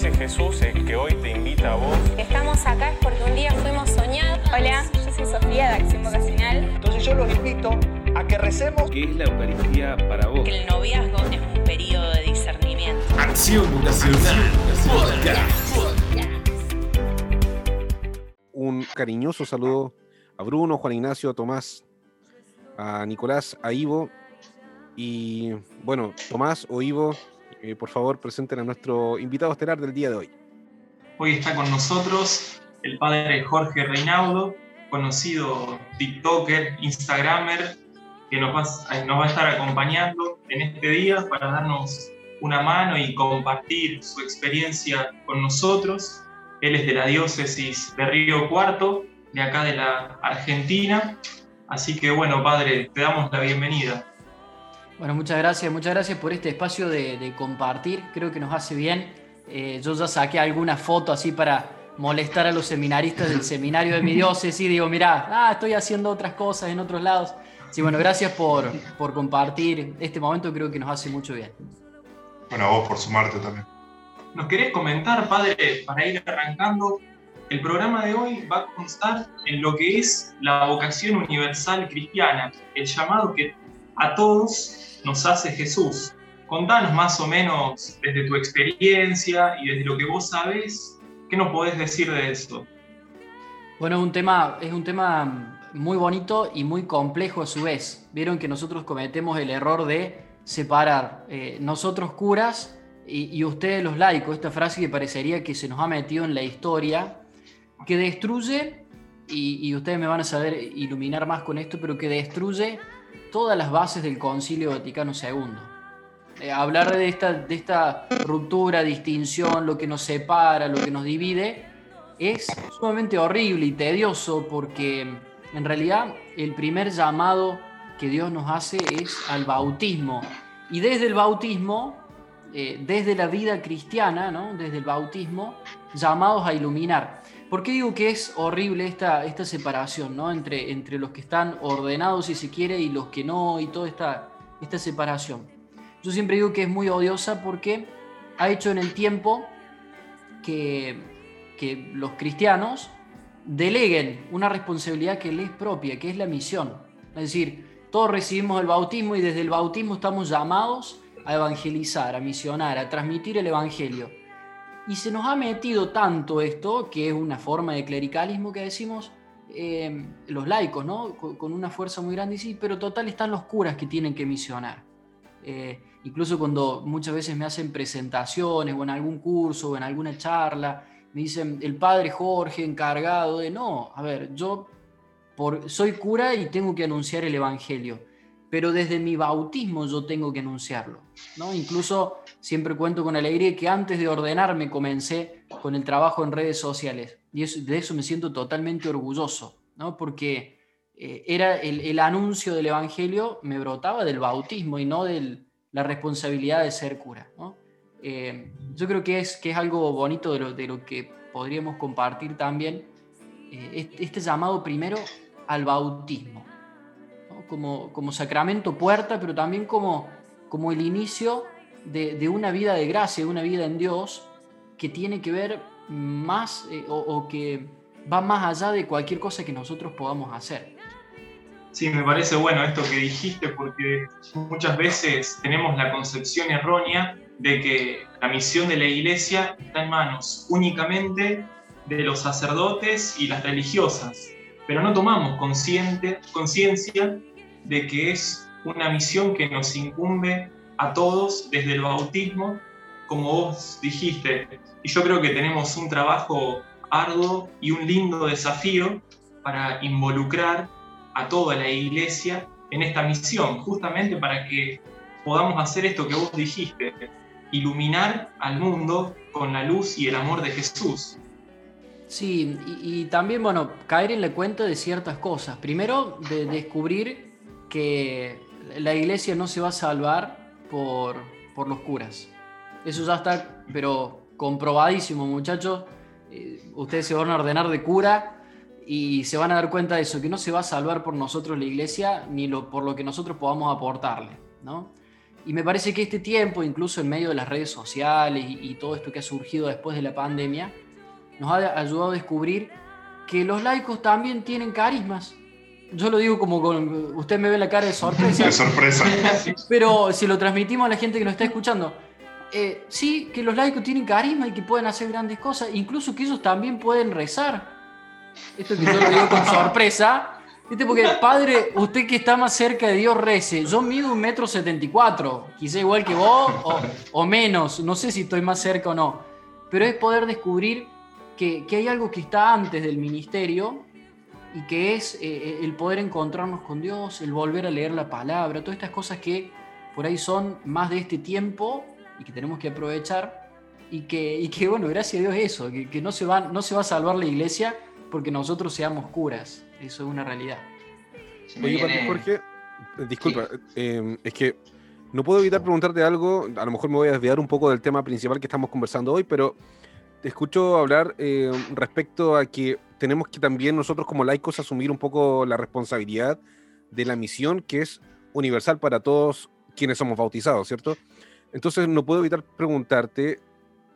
Ese Jesús es que hoy te invita a vos. Estamos acá es porque un día fuimos soñados. Hola, yo soy Sofía de Acción Vocacional. Entonces yo los invito a que recemos. ¿Qué es la Eucaristía para vos? Que el noviazgo es un periodo de discernimiento. Acción Vocacional Un cariñoso saludo a Bruno, Juan Ignacio, a Tomás, a Nicolás, a Ivo. Y bueno, Tomás o Ivo, eh, por favor presenten a nuestro invitado estelar del día de hoy. Hoy está con nosotros el padre Jorge Reinaudo, conocido TikToker, Instagramer, que nos va, nos va a estar acompañando en este día para darnos una mano y compartir su experiencia con nosotros. Él es de la diócesis de Río Cuarto, de acá de la Argentina. Así que bueno, padre, te damos la bienvenida. Bueno, muchas gracias, muchas gracias por este espacio de, de compartir, creo que nos hace bien. Eh, yo ya saqué alguna foto así para molestar a los seminaristas del seminario de mi diócesis, digo, mirá, ah, estoy haciendo otras cosas en otros lados. Sí, bueno, gracias por, por compartir este momento, creo que nos hace mucho bien. Bueno, a vos por sumarte también. ¿Nos querés comentar, padre, para ir arrancando? El programa de hoy va a constar en lo que es la vocación universal cristiana, el llamado que a todos nos hace Jesús. Contanos más o menos desde tu experiencia y desde lo que vos sabés, ¿qué nos podés decir de esto? Bueno, un tema, es un tema muy bonito y muy complejo a su vez. Vieron que nosotros cometemos el error de separar eh, nosotros curas y, y, ustedes los laicos, esta frase que parecería que se nos ha metido en la historia, que destruye, y, y ustedes me van a saber iluminar más con esto, pero que destruye todas las bases del Concilio Vaticano II. Eh, hablar de esta, ruptura, distinción, lo que nos separa, lo que nos divide, es sumamente horrible y tedioso porque en realidad el primer llamado que Dios nos hace es al bautismo. Y desde el bautismo, eh, desde la vida cristiana, ¿no? desde el bautismo, llamados a iluminar. ¿Por qué digo que es horrible esta, esta separación ¿no? entre, entre los que están ordenados, si se quiere, y los que no, y toda esta, esta separación? Yo siempre digo que es muy odiosa porque ha hecho en el tiempo que, que los cristianos deleguen una responsabilidad que les es propia, que es la misión. Es decir, todos recibimos el bautismo y desde el bautismo estamos llamados a evangelizar, a misionar, a transmitir el evangelio. Y se nos ha metido tanto esto, que es una forma de clericalismo que decimos eh, los laicos, ¿no? Con, una fuerza muy grande, sí, pero total están los curas que tienen que misionar. Eh, incluso cuando muchas veces me hacen presentaciones o en algún curso o en alguna charla, me dicen el padre Jorge encargado de, no, a ver, yo por, soy cura y tengo que anunciar el Evangelio, pero desde mi bautismo yo tengo que anunciarlo. ¿no? Incluso siempre cuento con alegría que antes de ordenarme comencé con el trabajo en redes sociales y de eso me siento totalmente orgulloso, ¿no? porque eh, era el, anuncio del Evangelio me brotaba del bautismo y no de la responsabilidad de ser cura. Eh, yo creo que es, que es algo bonito de lo, de lo que podríamos compartir también, eh, este llamado primero al bautismo. Como, como sacramento puerta, pero también como, como el inicio de, de, una vida de gracia, de una vida en Dios que tiene que ver más eh, o, o que va más allá de cualquier cosa que nosotros podamos hacer. Sí, me parece bueno esto que dijiste porque muchas veces tenemos la concepción errónea de que la misión de la iglesia está en manos únicamente de los sacerdotes y las religiosas, pero no tomamos conciencia de que es una misión que nos incumbe a todos desde el bautismo, como vos dijiste. Y yo creo que tenemos un trabajo arduo y un lindo desafío para involucrar a toda la iglesia en esta misión, justamente para que podamos hacer esto que vos dijiste, iluminar al mundo con la luz y el amor de Jesús. Sí, y, y, también, bueno, caer en cuenta de ciertas cosas. Primero, de descubrir que la iglesia no se va a salvar por, por los curas. Eso ya está, pero comprobadísimo, muchachos. Eh, ustedes se van a ordenar de cura y se van a dar cuenta de eso, que no se va a salvar por nosotros la iglesia ni por lo que nosotros podamos aportarle, ¿no? Y me parece que este tiempo, incluso en medio de las redes sociales y todo esto que ha surgido después de la pandemia, nos ha ayudado a descubrir que los laicos también tienen carismas. Yo lo digo como con. Usted me ve la cara de sorpresa. De sorpresa. Pero si lo transmitimos a la gente que nos está escuchando, eh, sí, que los laicos tienen carisma y que pueden hacer grandes cosas, incluso que ellos también pueden rezar. Esto que yo lo digo con sorpresa. ¿Viste? Porque, padre, usted que está más cerca de Dios rece. Yo mido un metro setenta y cuatro, quizá igual que vos o, o menos. No sé si estoy más cerca o no. Pero es poder descubrir que, que hay algo que está antes del ministerio y que es eh, el poder encontrarnos con Dios, el volver a leer la palabra, todas estas cosas que por ahí son más de este tiempo y que tenemos que aprovechar y que, y que bueno, gracias a Dios eso, que, que no, se va, no se va a salvar la iglesia porque nosotros seamos curas, eso es una realidad. Oye, Patrick Jorge, eh, disculpa, eh, es que no puedo evitar preguntarte algo, a lo mejor me voy a desviar un poco del tema principal que estamos conversando hoy, pero te escucho hablar eh, respecto a que tenemos que también nosotros como laicos asumir un poco la responsabilidad de la misión que es universal para todos quienes somos bautizados, ¿cierto? Entonces no puedo evitar preguntarte,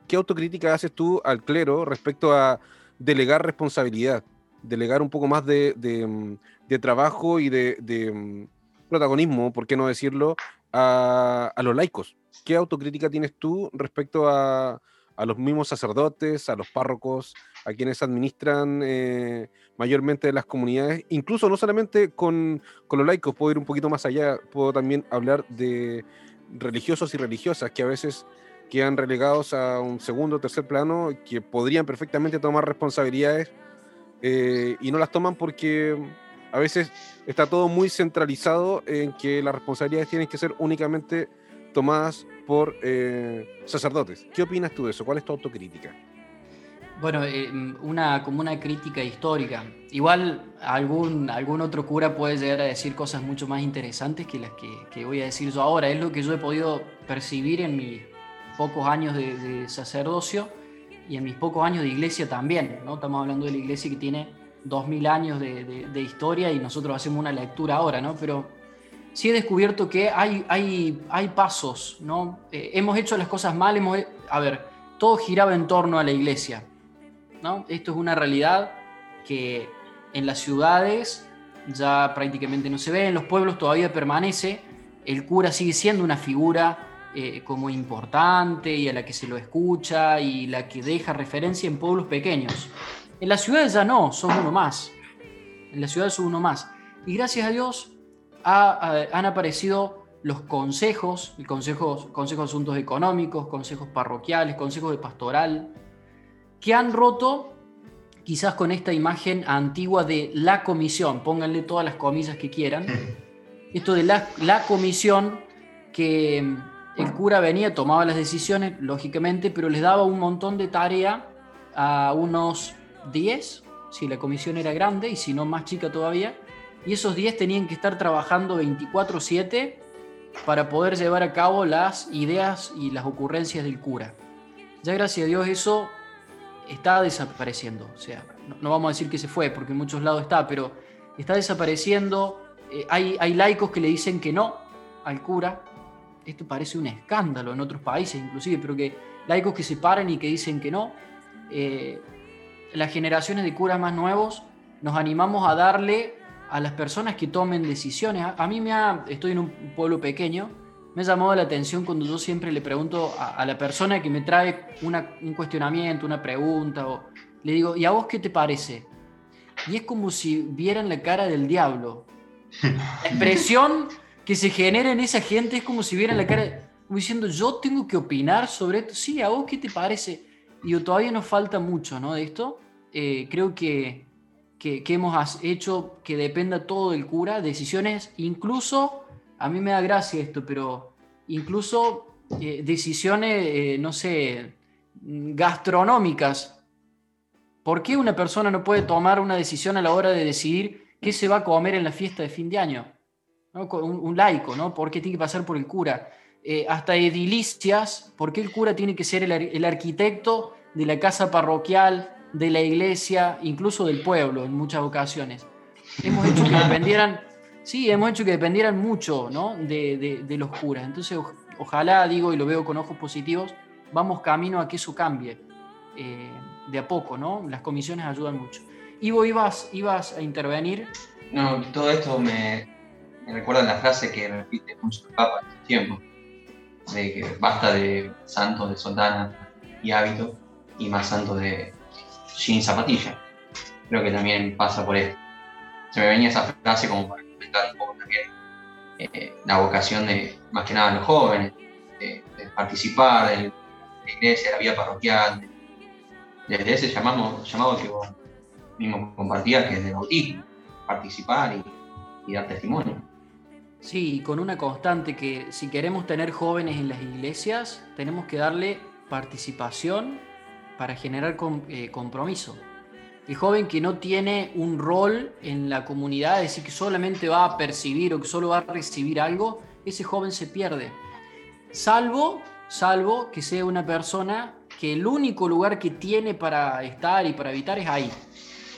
¿qué autocrítica haces tú al clero respecto a delegar responsabilidad, delegar un poco más de, de, de trabajo y de, de, protagonismo, por qué no decirlo, a, a, los laicos? ¿Qué autocrítica tienes tú respecto a, a los mismos sacerdotes, a los párrocos, a quienes administran eh, mayormente las comunidades, incluso no solamente con, con, los laicos, puedo ir un poquito más allá, puedo también hablar de religiosos y religiosas que a veces quedan relegados a un segundo o tercer plano, que podrían perfectamente tomar responsabilidades eh, y no las toman porque a veces está todo muy centralizado en que las responsabilidades tienen que ser únicamente tomadas por eh, sacerdotes. ¿Qué opinas tú de eso? ¿Cuál es tu autocrítica? Bueno, eh, una, como una crítica histórica. Igual algún, algún otro cura puede llegar a decir cosas mucho más interesantes que las que, que voy a decir yo ahora. Es lo que yo he podido percibir en mis pocos años de, de, sacerdocio y en mis pocos años de iglesia también. ¿no? Estamos hablando de la iglesia que tiene 2000 años de, de, de historia y nosotros hacemos una lectura ahora, ¿no? Pero sí he descubierto que hay, hay, hay pasos, ¿no? Eh, hemos hecho las cosas mal, hemos, a ver, todo giraba en torno a la iglesia, ¿no? Esto es una realidad que en las ciudades ya prácticamente no se ve, en los pueblos todavía permanece, el cura sigue siendo una figura eh, como importante y a la que se lo escucha y la que deja referencia en pueblos pequeños. En las ciudades ya no, son uno más. En las ciudades son uno más. Y gracias a Dios ha, han aparecido los consejos, el consejo, consejo de asuntos económicos, consejos parroquiales, consejos de pastoral, que han roto quizás con esta imagen antigua de la comisión, pónganle todas las comillas que quieran, esto de la, la comisión que el cura venía, tomaba las decisiones, lógicamente, pero les daba un montón de tarea a unos 10, si la comisión era grande y si no más chica todavía, y esos 10 tenían que estar trabajando 24/7 para poder llevar a cabo las ideas y las ocurrencias del cura. Ya gracias a Dios eso está desapareciendo, o sea, no, vamos a decir que se fue, porque en muchos lados está, pero está desapareciendo. Eh, hay, hay laicos que le dicen que no al cura. Esto parece un escándalo en otros países inclusive, pero que laicos que se paran y que dicen que no. Eh, las generaciones de curas más nuevos nos animamos a darle a las personas que tomen decisiones. A, mí me ha, estoy en un pueblo pequeño, me ha llamado la atención cuando yo siempre le pregunto a, la persona que me trae una, un cuestionamiento, una pregunta, o le digo, ¿y a vos qué te parece? Y es como si vieran la cara del diablo. La expresión que se genera en esa gente es como si vieran la cara, como diciendo, yo tengo que opinar sobre esto. Sí, ¿a vos qué te parece? Y todavía nos falta mucho, ¿no? De esto. Eh, creo que, que, hemos hecho que dependa todo del cura, decisiones, incluso, a mí me da gracia esto, pero incluso eh, decisiones, eh, no sé, gastronómicas. ¿Por qué una persona no puede tomar una decisión a la hora de decidir qué se va a comer en la fiesta de fin de año? ¿No? Un, un, laico, ¿no? ¿Por qué tiene que pasar por el cura? Eh, hasta edilicias, ¿por qué el cura tiene que ser el arquitecto de la casa parroquial, de la iglesia, incluso del pueblo en muchas ocasiones. Hemos hecho que dependieran Sí, hemos hecho que dependieran mucho ¿no? de, de, los curas. Entonces, ojalá, digo, y lo veo con ojos positivos, vamos camino a que eso cambie eh, de a poco, ¿no? Las comisiones ayudan mucho. Ivo, ibas, ibas a intervenir. No, todo esto me, me recuerda la frase que repite mucho el Papa en este tiempo, de que basta de santos de soldana y hábito y más santos de sin zapatilla. Creo que también pasa por esto. Se me venía esa frase como para comentar un poco también eh, la vocación de, más que nada, los jóvenes, de, participar de la iglesia, de la vida parroquial, desde ese llamado, llamado que vos mismo compartías, que es de bautismo, participar y, y dar testimonio. Sí, con una constante que si queremos tener jóvenes en las iglesias, tenemos que darle participación para generar eh, compromiso. El joven que no tiene un rol en la comunidad, es decir, que solamente va a percibir o que solo va a recibir algo, ese joven se pierde. Salvo, salvo que sea una persona que el único lugar que tiene para estar y para habitar es ahí.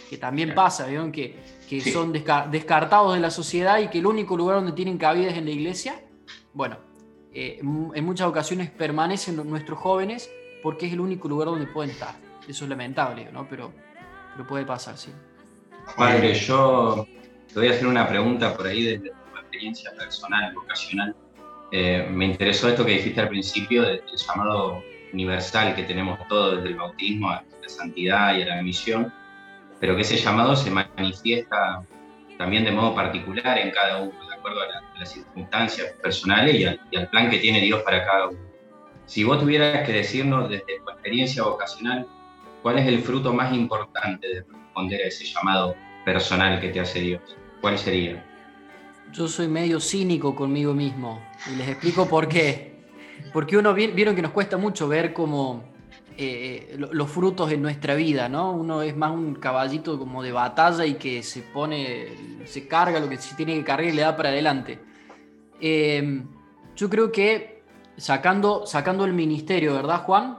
Que también pasa, ¿vieron? Que que son descartados de la sociedad y que el único lugar donde tienen cabida es en la iglesia, bueno, eh, en muchas ocasiones permanecen nuestros jóvenes porque es el único lugar donde pueden estar. Eso es lamentable, ¿no? Pero, pero puede pasar, sí. Padre, yo te voy a hacer una pregunta por ahí desde tu experiencia personal, vocacional. Eh, me interesó esto que dijiste al principio del llamado universal que tenemos todos desde el bautismo a la santidad y a la misión pero que ese llamado se manifiesta también de modo particular en cada uno, de acuerdo a, las circunstancias personales y al, plan que tiene Dios para cada uno. Si vos tuvieras que decirnos desde tu experiencia vocacional, ¿cuál es el fruto más importante de responder a ese llamado personal que te hace Dios? ¿Cuál sería? Yo soy medio cínico conmigo mismo y les explico por qué. Porque uno vieron que nos cuesta mucho ver cómo eh, los frutos en nuestra vida, ¿no? Uno es más un caballito como de batalla y que se pone, se carga lo que se tiene que cargar y le da para adelante. Eh, yo creo que sacando, sacando el ministerio, ¿verdad, Juan?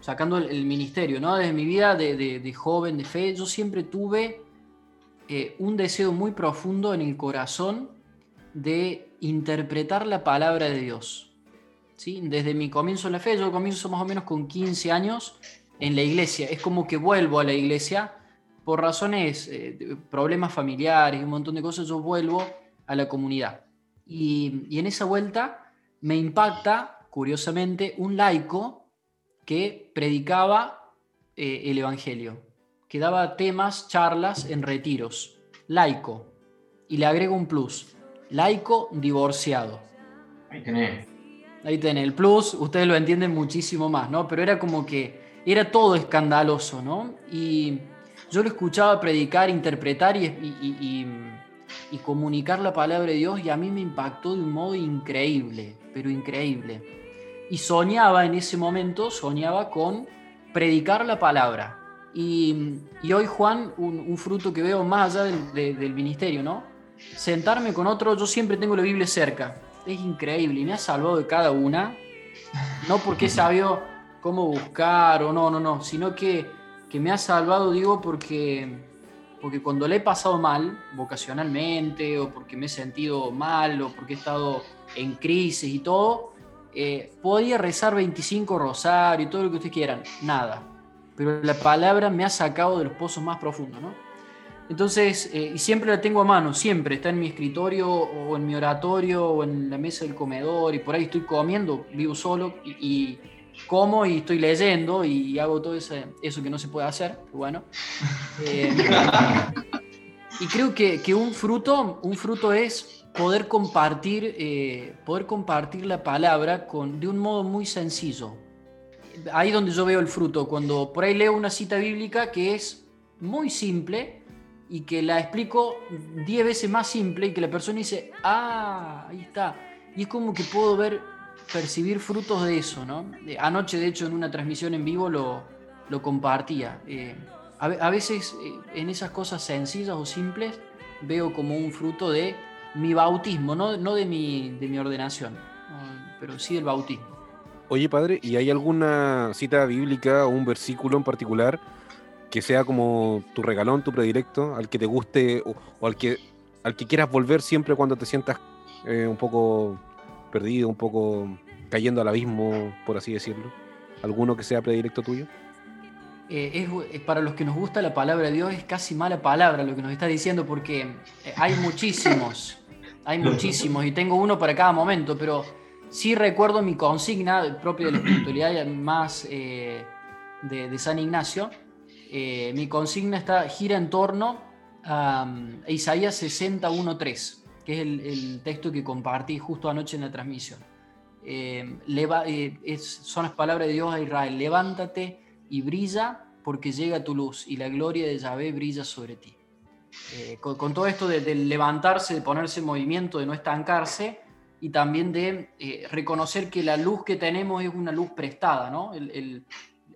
Sacando el, ministerio, ¿no? Desde mi vida de, joven, de fe, yo siempre tuve eh, un deseo muy profundo en el corazón de interpretar la palabra de Dios. Desde mi comienzo en la fe, yo comienzo más o menos con 15 años en la iglesia. Es como que vuelvo a la iglesia por razones, eh, problemas familiares, un montón de cosas, yo vuelvo a la comunidad. Y, en esa vuelta me impacta, curiosamente, un laico que predicaba eh, el Evangelio, que daba temas, charlas en retiros. Laico. Y le agrego un plus. Laico divorciado. Ahí tenés. Ahí tenés el plus, ustedes lo entienden muchísimo más, ¿no? Pero era como que era todo escandaloso, ¿no? Y yo lo escuchaba predicar, interpretar y, y, comunicar la palabra de Dios y a mí me impactó de un modo increíble, pero increíble. Y soñaba en ese momento, soñaba con predicar la palabra. Y, hoy, Juan, un, fruto que veo más allá del, del ministerio, ¿no? Sentarme con otro, yo siempre tengo la Biblia cerca es increíble y me ha salvado de cada una. No porque he sabido cómo buscar o no, no, no, sino que, que me ha salvado, digo, porque, porque cuando le he pasado mal, vocacionalmente, o porque me he sentido mal, o porque he estado en crisis y todo, eh, podía rezar 25 rosarios y todo lo que ustedes quieran, nada. Pero la palabra me ha sacado de los pozos más profundos, ¿no? Entonces, eh, y siempre la tengo a mano, siempre está en mi escritorio o en mi oratorio o en la mesa del comedor y por ahí estoy comiendo, vivo solo y, como y estoy leyendo y hago todo ese, eso que no se puede hacer, bueno. Eh, y creo que, que, un, fruto, un fruto es poder compartir, eh, poder compartir la palabra con, de un modo muy sencillo. Ahí donde yo veo el fruto, cuando por ahí leo una cita bíblica que es muy simple, y que la explico 10 veces más simple y que la persona dice, ah, ahí está. Y es como que puedo ver, percibir frutos de eso, ¿no? Anoche, de hecho, en una transmisión en vivo lo, lo compartía. Eh, a, veces eh, en esas cosas sencillas o simples veo como un fruto de mi bautismo, no, no de, mi, de mi ordenación, pero sí del bautismo. Oye, padre, ¿y hay alguna cita bíblica o un versículo en particular que sea como tu regalón, tu predilecto, al que te guste o, al que al que quieras volver siempre cuando te sientas eh, un poco perdido, un poco cayendo al abismo, por así decirlo? ¿Alguno que sea predilecto tuyo? Eh, es, para los que nos gusta la palabra de Dios, es casi mala palabra lo que nos está diciendo, porque eh, hay muchísimos, hay muchísimos, y tengo uno para cada momento, pero sí recuerdo mi consigna propia de la espiritualidad más eh, de, San Ignacio. mi consigna está, gira en torno a, um, Isaías 61.3, que es el, texto que compartí justo anoche en la transmisión. son las palabras de Dios a Israel, levántate y brilla porque llega tu luz y la gloria de Yahvé brilla sobre ti. Eh, con, todo esto de, levantarse, de ponerse en movimiento, de no estancarse y también de eh, reconocer que la luz que tenemos es una luz prestada, ¿no?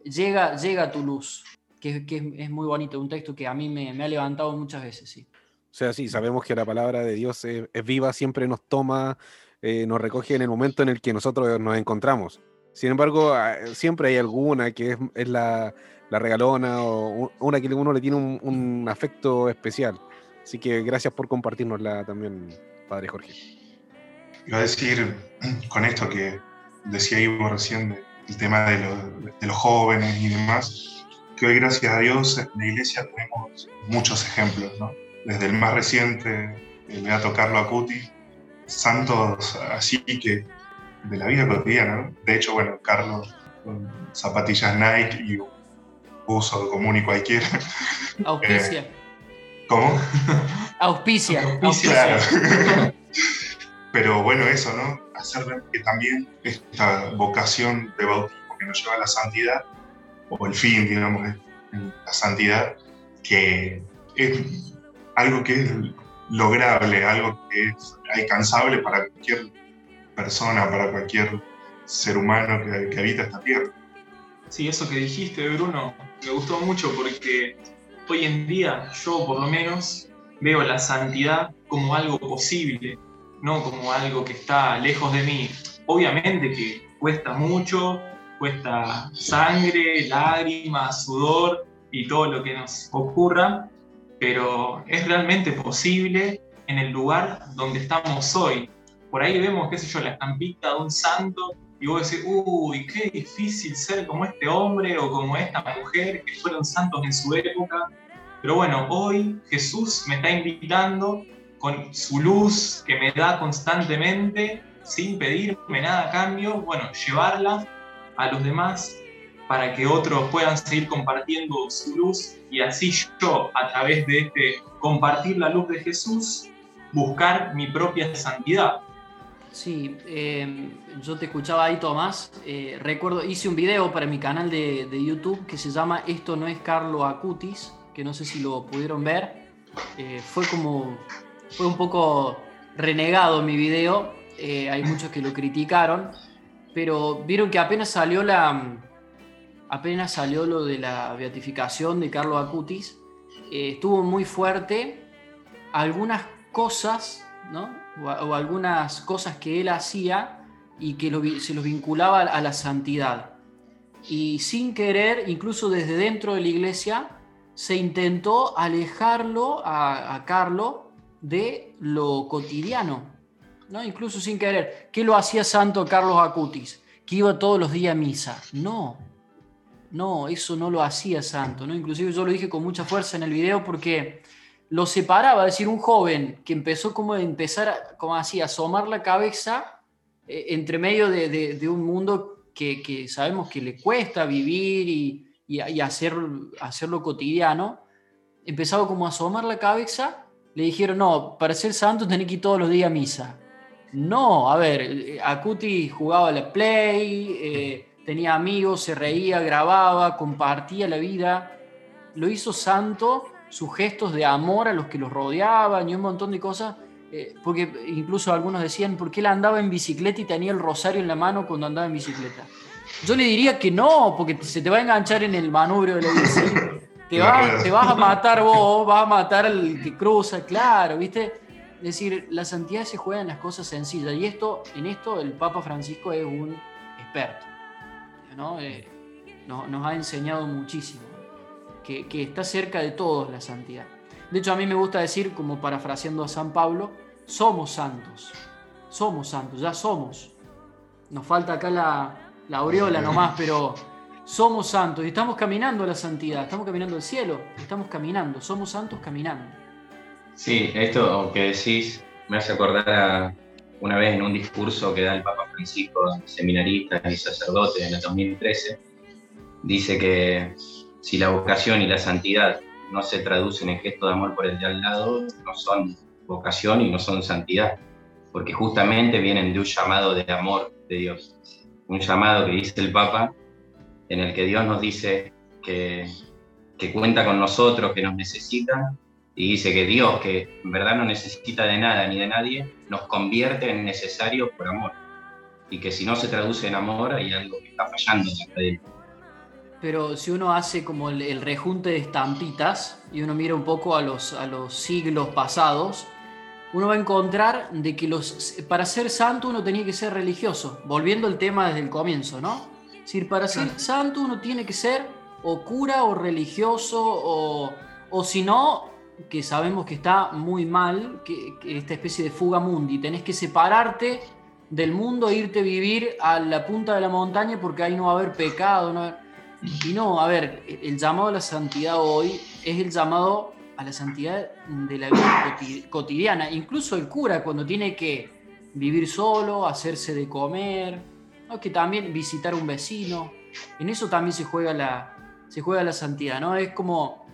Llega, llega tu luz, que, es, muy bonito, un texto que a mí me, ha levantado muchas veces, sí. O sea, sí, sabemos que la palabra de Dios es, viva, siempre nos toma, eh, nos recoge en el momento en el que nosotros nos encontramos. Sin embargo, ah, siempre hay alguna que es, la, regalona o una que uno le tiene un, afecto especial. Así que gracias por compartirnosla también, Padre Jorge. Iba a decir con esto que decía Ivo recién, el tema de, de los jóvenes y demás, que hoy gracias a Dios en la iglesia tenemos muchos ejemplos, ¿no? Desde el más reciente, el Beato Carlo Acuti, santos así que de la vida cotidiana. De hecho, bueno, Carlos con zapatillas Nike y uso común y cualquiera. Auspicia. Eh, ¿Cómo? Auspicia. Auspicia. Pero bueno, eso, ¿no? Hacer que también esta vocación de bautismo que nos lleva a la santidad, o el fin, digamos, la santidad, que es algo que es lograble, algo que es alcanzable para cualquier persona, para cualquier ser humano que, habita esta tierra. Sí, eso que dijiste, Bruno, me gustó mucho porque hoy en día yo por lo menos veo la santidad como algo posible, no como algo que está lejos de mí. Obviamente que cuesta mucho, cuesta sangre, lágrimas, sudor y todo lo que nos ocurra, pero es realmente posible en el lugar donde estamos hoy, por ahí vemos, qué sé yo, la estampita de un santo y vos decís, uy, qué difícil ser como este hombre o como esta mujer que fueron santos en su época. Pero bueno, hoy Jesús me está invitando con su luz que me da constantemente, sin pedirme nada a cambio, bueno, llevarla a los demás para que otros puedan seguir compartiendo su luz y así yo, a través de este compartir la luz de Jesús, buscar mi propia santidad. Sí, em, yo te escuchaba ahí, Tomás. Eh, recuerdo, hice un video para mi canal de, YouTube que se llama Esto no es Carlo Acutis, que no sé si lo pudieron ver. Eh, fue como, fue un poco renegado mi video. Eh, hay muchos que lo criticaron, pero vieron que apenas salió la, apenas salió lo de la beatificación de Carlo Acutis, estuvo muy fuerte. Algunas cosas, ¿no? O, algunas cosas que él hacía y que se los vinculaba a la santidad. Y sin querer, incluso desde dentro de la iglesia, se intentó alejarlo a, a Carlo de lo cotidiano, ¿no? incluso sin querer. ¿Qué lo hacía santo Carlos Acutis? Que iba todos los días a misa. No, no, eso no lo hacía santo. ¿no? Inclusive yo lo dije con mucha fuerza en el video porque lo separaba, es decir, un joven que empezó como a empezar, como así, a asomar la cabeza eh, entre medio de, un mundo que, sabemos que le cuesta vivir y, hacer, hacerlo cotidiano, empezaba como a asomar la cabeza, le dijeron, no, para ser santo tenés que ir todos los días a misa. No, a ver, eh, Acuti jugaba a la play, eh, tenía amigos, se reía, grababa, compartía la vida, lo hizo santo sus gestos de amor a los que los rodeaban y un montón de cosas, eh, porque incluso algunos decían, ¿por qué él andaba en bicicleta y tenía el rosario en la mano cuando andaba en bicicleta? Yo le diría que no, porque se te va a enganchar en el manubrio de la bici. Te, te vas a matar vos, vas a matar al que cruza, claro, ¿viste? Es decir, la santidad se juega en las cosas sencillas y esto, en esto el Papa Francisco es un experto. ¿no? Eh, nos ha enseñado muchísimo que, está cerca de todos la santidad. De hecho, a mí me gusta decir, como parafraseando a San Pablo, somos santos. Somos santos, ya somos. Nos falta acá la, la aureola nomás, pero somos santos y estamos caminando a la santidad, estamos caminando al cielo, estamos caminando, somos santos caminando. Sí, esto que decís me hace acordar a una vez en un discurso que da el Papa Francisco, seminarista y sacerdote en el 2013, dice que si la vocación y la santidad no se traducen en gestos de amor por el de al lado, no son vocación y no son santidad, porque justamente vienen de un llamado de amor de Dios, un llamado que dice el Papa, en el que Dios nos dice que, que cuenta con nosotros, que nos necesita, y dice que Dios, que en verdad no necesita de nada ni de nadie, nos convierte en necesarios por amor, y que si no se traduce en amor hay algo que está fallando en la pero si uno hace como el, rejunte de estampitas y uno mira un poco a los, a los siglos pasados, uno va a encontrar de que los, para ser santo uno tenía que ser religioso, volviendo al tema desde el comienzo, ¿no? Es decir, para ser santo uno tiene que ser o cura o religioso o, o si no, que sabemos que está muy mal, que, esta especie de fuga mundi, tenés que separarte del mundo e irte a vivir a la punta de la montaña porque ahí no va a haber pecado, no va a haber y no, a ver, el llamado a la santidad hoy es el llamado a la santidad de la vida cotidiana. Incluso el cura cuando tiene que vivir solo, hacerse de comer, que también visitar un vecino. En eso también se juega la, se juega la santidad, ¿no? Es como,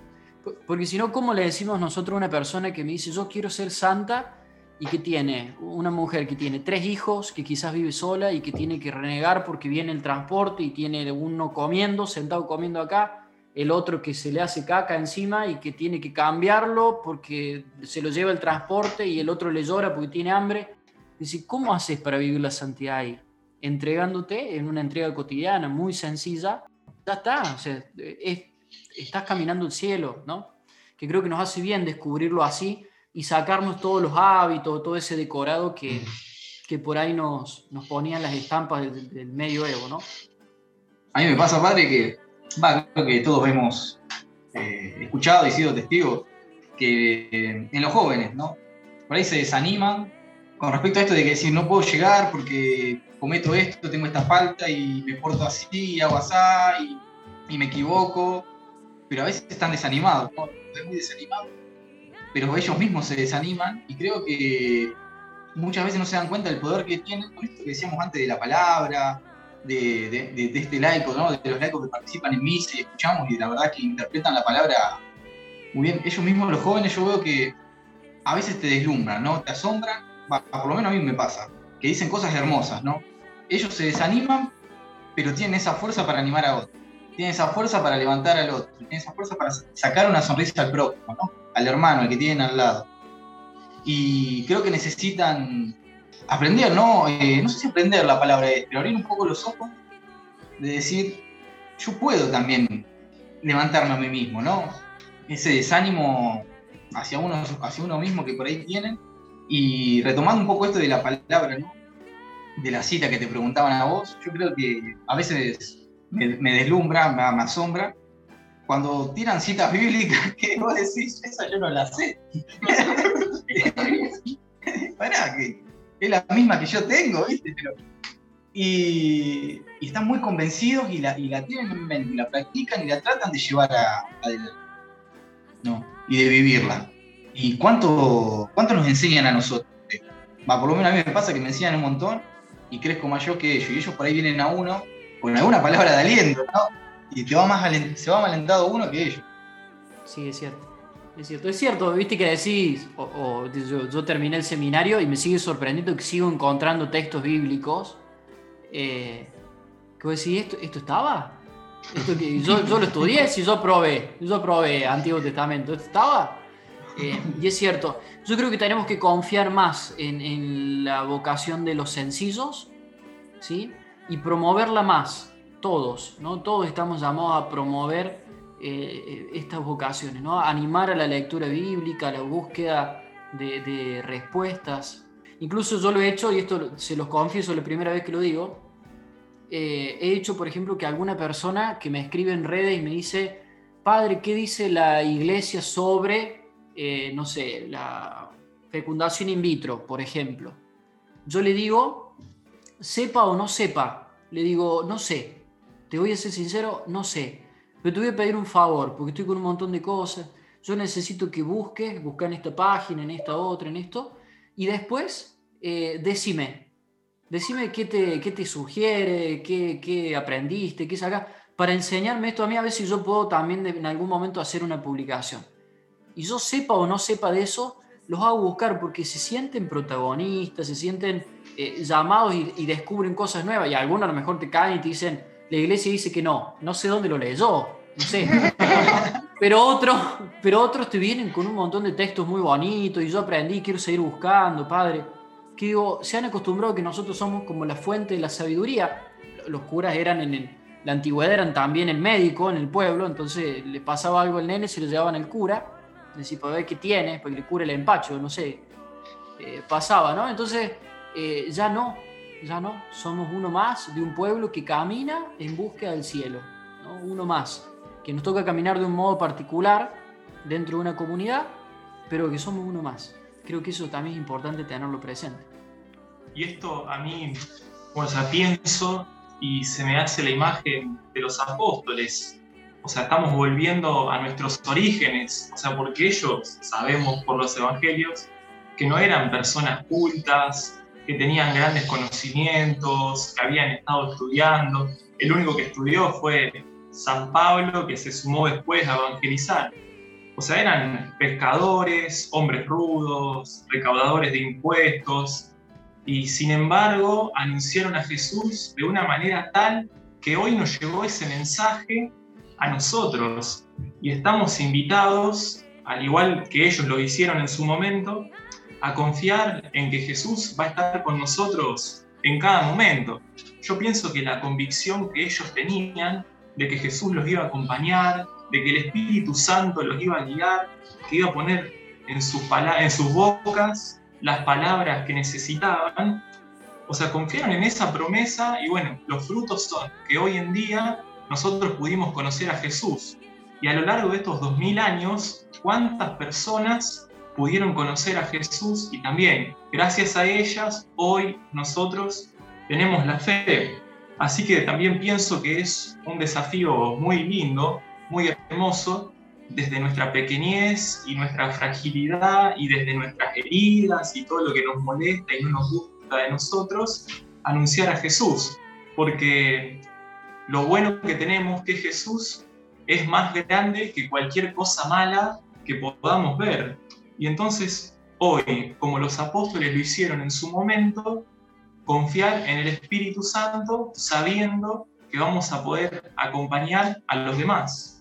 porque si no, ¿cómo le decimos nosotros a una persona que me dice, yo quiero ser santa? Y que tiene una mujer que tiene tres hijos, que quizás vive sola y que tiene que renegar porque viene el transporte y tiene uno comiendo, sentado comiendo acá, el otro que se le hace caca encima y que tiene que cambiarlo porque se lo lleva el transporte y el otro le llora porque tiene hambre. Dice, ¿cómo haces para vivir la santidad ahí? Entregándote en una entrega cotidiana muy sencilla, ya está, o sea, estás caminando el cielo, ¿no? Que creo que nos hace bien descubrirlo así y sacarnos todos los hábitos, todo ese decorado que, que por ahí nos, nos ponían las estampas del, medio medioevo, ¿no? A mí me pasa, padre, que va, creo que todos hemos eh, escuchado y sido testigos que eh, en los jóvenes, ¿no? Por ahí se desaniman con respecto a esto de que decir no puedo llegar porque cometo esto, tengo esta falta y me porto así, hago así y, y me equivoco, pero a veces están desanimados, ¿no? muy desanimados pero ellos mismos se desaniman y creo que muchas veces no se dan cuenta del poder que tienen con esto que decíamos antes de la palabra, de, este laico, ¿no? de los laicos que participan en misa y escuchamos y la verdad que interpretan la palabra muy bien. Ellos mismos, los jóvenes, yo veo que a veces te deslumbran, ¿no? te asombran, por lo menos a mí me pasa, que dicen cosas hermosas, ¿no? Ellos se desaniman, pero tienen esa fuerza para animar a otros, tienen esa fuerza para levantar al otro, tienen esa fuerza para sacar una sonrisa al prójimo, ¿no? Al hermano, al que tienen al lado. Y creo que necesitan aprender, ¿no? Eh, no sé si aprender la palabra, pero abrir un poco los ojos de decir, yo puedo también levantarme a mí mismo, ¿no? Ese desánimo hacia uno, hacia uno mismo que por ahí tienen. Y retomando un poco esto de la palabra, ¿no? De la cita que te preguntaban a vos, yo creo que a veces me, deslumbra, me, me asombra, cuando tiran citas bíblicas, que vos decís, esa yo no la sé. Pará, que es la misma que yo tengo, ¿viste? y, están muy convencidos y la, tienen en mente, y la practican y la tratan de llevar a, adelante. ¿no? Y de vivirla. ¿Y cuánto, cuánto nos enseñan a nosotros? Va, por lo menos a mí me pasa que me enseñan un montón y crezco yo que ellos. Y ellos por ahí vienen a uno con alguna palabra de aliento, ¿no? Y te va más se va más alentado uno que ellos. Sí, es cierto. Es cierto, es cierto, viste que decís, o, yo, terminé el seminario y me sigue sorprendiendo que sigo encontrando textos bíblicos. Eh, que vos decís, ¿esto, esto estaba? ¿Esto que, yo, lo estudié, si yo probé, yo probé Antiguo Testamento, ¿esto estaba? Eh, y es cierto, yo creo que tenemos que confiar más en, en la vocación de los sencillos, ¿sí? Y promoverla más todos, ¿no? Todos estamos llamados a promover eh, estas vocaciones, ¿no? animar a la lectura bíblica, a la búsqueda de, respuestas. Incluso yo lo he hecho, y esto se los confieso la primera vez que lo digo, eh, he hecho, por ejemplo, que alguna persona que me escribe en redes y me dice, padre, ¿qué dice la iglesia sobre eh, no sé, la fecundación in vitro, por ejemplo. Yo le digo, sepa o no sepa, le digo, no sé, te voy a ser sincero, no sé, pero te voy a pedir un favor, porque estoy con un montón de cosas, yo necesito que busques, busca en esta página, en esta otra, en esto, y después eh, decime, decime qué te, qué te sugiere, qué, qué aprendiste, qué sacas, para enseñarme esto a mí, a ver si yo puedo también en algún momento hacer una publicación. Y yo sepa o no sepa de eso, los hago buscar porque se sienten protagonistas, se sienten eh, llamados y, descubren cosas nuevas. Y algunos a lo mejor te caen y te dicen, la iglesia dice que no, no sé dónde lo leyó, no sé. pero, otros, pero otros te vienen con un montón de textos muy bonitos y yo aprendí, quiero seguir buscando, padre. Que digo, se han acostumbrado que nosotros somos como la fuente de la sabiduría. Los curas eran en el, la antigüedad eran también el médico en el pueblo, entonces le pasaba algo al nene, se lo llevaban al cura, decir, para ver qué tiene, para que le cure el empacho, no sé, eh, pasaba, ¿no? Entonces, eh, ya no, ya no, somos uno más de un pueblo que camina en búsqueda del cielo, ¿no? uno más, que nos toca caminar de un modo particular dentro de una comunidad, pero que somos uno más. Creo que eso también es importante tenerlo presente. Y esto a mí, o sea, pienso y se me hace la imagen de los apóstoles. O sea, estamos volviendo a nuestros orígenes, o sea, porque ellos sabemos por los evangelios que no eran personas cultas, que tenían grandes conocimientos, que habían estado estudiando. El único que estudió fue San Pablo, que se sumó después a evangelizar. O sea, eran pescadores, hombres rudos, recaudadores de impuestos, y sin embargo anunciaron a Jesús de una manera tal que hoy nos llegó ese mensaje a nosotros y estamos invitados, al igual que ellos lo hicieron en su momento, a confiar en que Jesús va a estar con nosotros en cada momento. Yo pienso que la convicción que ellos tenían de que Jesús los iba a acompañar, de que el Espíritu Santo los iba a guiar, que iba a poner en, sus, en sus bocas las palabras que necesitaban, o sea, confiaron en esa promesa y bueno, los frutos son que hoy en día nosotros pudimos conocer a Jesús. Y a lo largo de estos dos mil años, ¿cuántas personas pudieron conocer a Jesús? Y también, gracias a ellas, hoy nosotros tenemos la fe. Así que también pienso que es un desafío muy lindo, muy hermoso, desde nuestra pequeñez y nuestra fragilidad y desde nuestras heridas y todo lo que nos molesta y no nos gusta de nosotros, anunciar a Jesús. Porque lo bueno que tenemos que Jesús es más grande que cualquier cosa mala que podamos ver. Y entonces hoy, como los apóstoles lo hicieron en su momento, confiar en el Espíritu Santo sabiendo que vamos a poder acompañar a los demás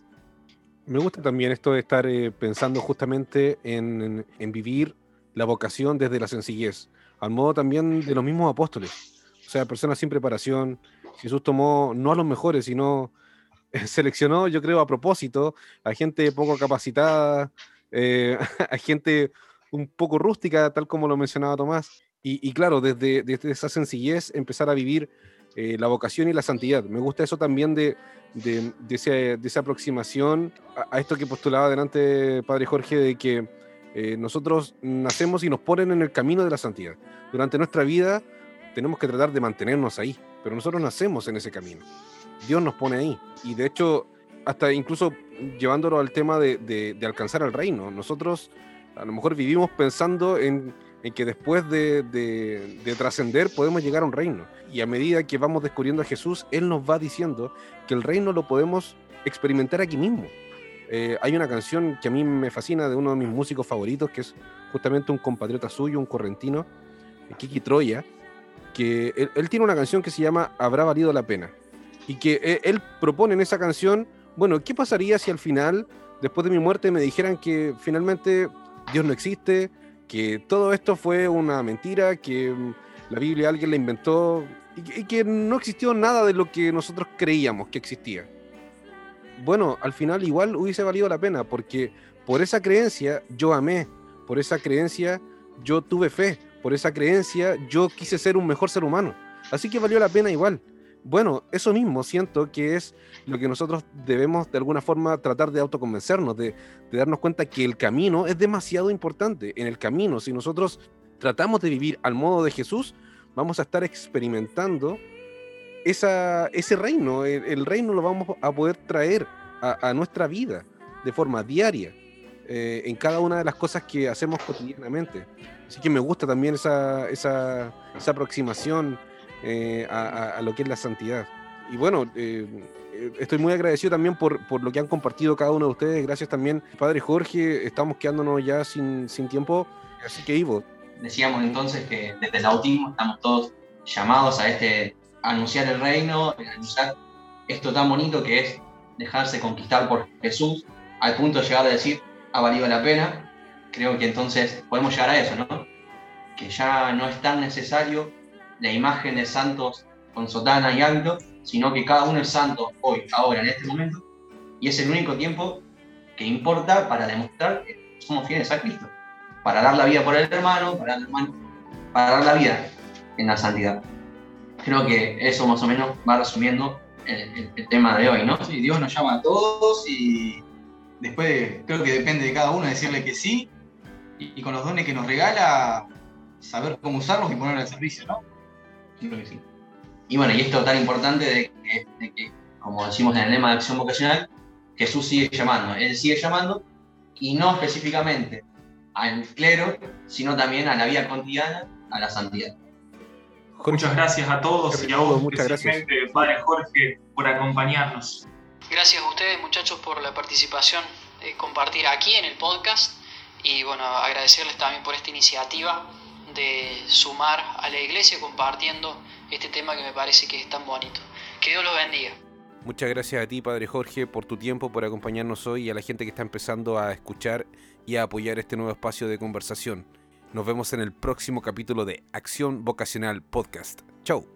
me gusta también esto de estar eh, pensando justamente en, vivir la vocación desde la sencillez, al modo también de los mismos apóstoles. O sea, personas sin preparación. Jesús tomó no a los mejores, sino seleccionó, yo creo, a propósito, a gente poco capacitada, eh, a gente un poco rústica, tal como lo mencionaba Tomás. Y, claro, desde, esa sencillez empezar a vivir eh, la vocación y la santidad. Me gusta eso también de, de, esa aproximación a, esto que postulaba delante Padre Jorge, de que eh, nosotros nacemos y nos ponen en el camino de la santidad. Durante nuestra vida tenemos que tratar de mantenernos ahí, pero nosotros nacemos en ese camino. Dios nos pone ahí. Y de hecho, hasta incluso llevándolo al tema de, de alcanzar el reino, nosotros a lo mejor vivimos pensando en en que después de, trascender podemos llegar a un reino. Y a medida que vamos descubriendo a Jesús, Él nos va diciendo que el reino lo podemos experimentar aquí mismo. Eh, hay una canción que a mí me fascina de uno de mis músicos favoritos, que es justamente un compatriota suyo, un correntino, Kiki Troya, que él, tiene una canción que se llama Habrá valido la pena. Y que él, él propone en esa canción, bueno, ¿qué pasaría si al final, después de mi muerte, me dijeran que finalmente Dios no existe, que todo esto fue una mentira, que mm, la Biblia alguien la inventó y que, no existió nada de lo que nosotros creíamos que existía. Bueno, al final igual hubiese valido la pena porque por esa creencia yo amé, por esa creencia yo tuve fe, por esa creencia yo quise ser un mejor ser humano. Así que valió la pena igual. Bueno, eso mismo siento que es lo que nosotros debemos de alguna forma tratar de autoconvencernos, de, de darnos cuenta que el camino es demasiado importante. En el camino, si nosotros tratamos de vivir al modo de Jesús, vamos a estar experimentando ese reino. El, reino lo vamos a poder traer a, nuestra vida de forma diaria, eh, en cada una de las cosas que hacemos cotidianamente. Así que me gusta también esa aproximación eh, a, lo que es la santidad. Y bueno, eh, eh, estoy muy agradecido también por, por lo que han compartido cada uno de ustedes. Gracias también, Padre Jorge. Estamos quedándonos ya sin, sin tiempo. Así que, Ivo, Decíamos entonces que desde el bautismo estamos todos llamados a este a anunciar el reino, a anunciar esto tan bonito que es dejarse conquistar por Jesús, al punto de llegar a decir, ha valido la pena. Creo que entonces podemos llegar a eso, ¿no? Que ya no es tan necesario la imagen de santos con sotana y hábito, sino que cada uno es santo hoy, ahora, en este momento, y es el único tiempo que importa para demostrar que somos fieles a Cristo para dar la vida por el hermano, para la hermano- para dar la vida en la santidad. Creo que eso más o menos va resumiendo el, el- el tema de hoy, ¿no? Sí, Dios nos llama a todos y después creo que depende de cada uno decirle que sí y, y con los dones que nos regala saber cómo usarlos y ponerlos al servicio, ¿no? Creo que sí. Y bueno, y esto tan importante de que, de que, como decimos en el lema de acción vocacional, Jesús sigue llamando, Él sigue llamando, y no específicamente al clero, sino también a la vida cotidiana, a la santidad. Muchas gracias a todos y a vos, Muchas gracias. especialmente, Padre Jorge, por acompañarnos. Gracias a ustedes muchachos por la participación, eh, compartir aquí en el podcast y bueno, agradecerles también por esta iniciativa de sumar a la iglesia compartiendo este tema que me parece que es tan bonito. Que Dios los bendiga. Muchas gracias a ti, Padre Jorge, por tu tiempo, por acompañarnos hoy y a la gente que está empezando a escuchar y a apoyar este nuevo espacio de conversación. Nos vemos en el próximo capítulo de Acción Vocacional Podcast. Chau.